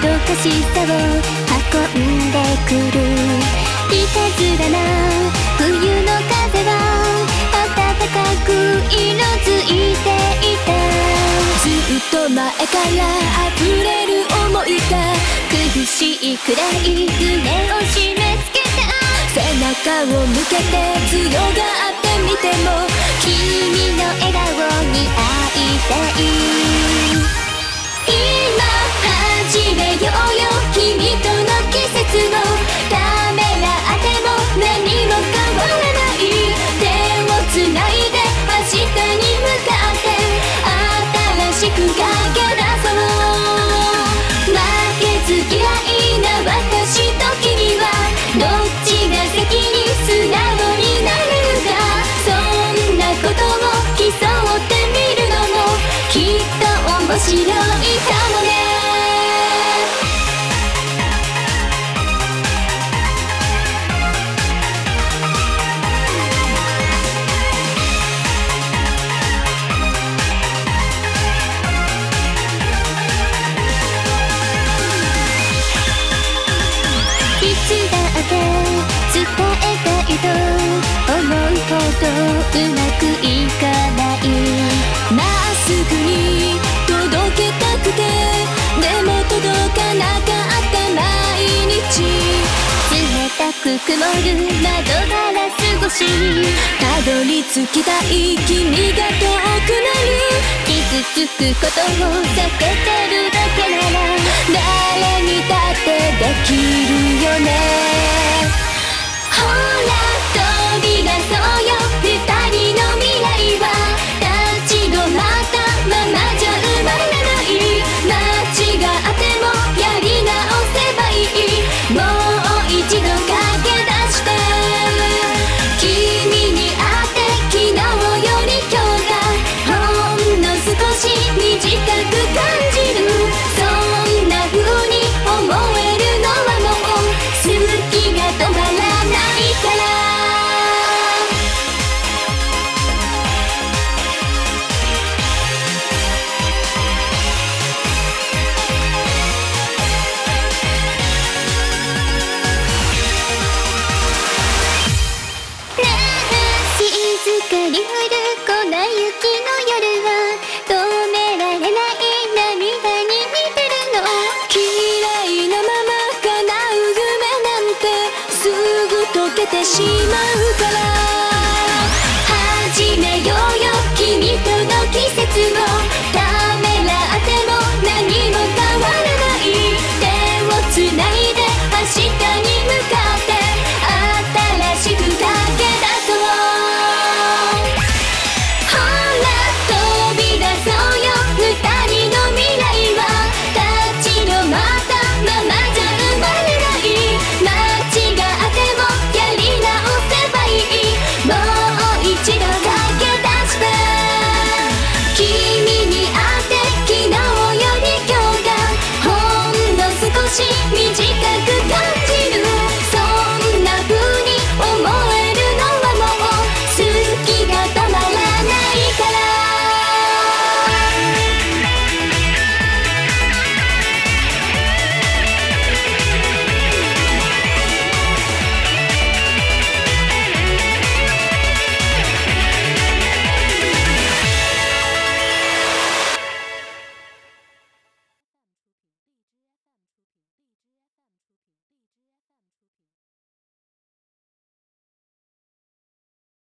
どかしさを運んでくるいたずらな冬の風は暖かく色づいていたずっと前から溢れる思いが苦しいくらい胸を締め付けた背中を向けて強がる面白いかもね伝えたいと思うことうまくいかない。る窓ガラス越したどり着きたい君が遠くなる傷つくことを避けてる光る粉雪の夜は止められない涙に似てるの。嫌いなまま叶う夢なんてすぐ溶けてしまう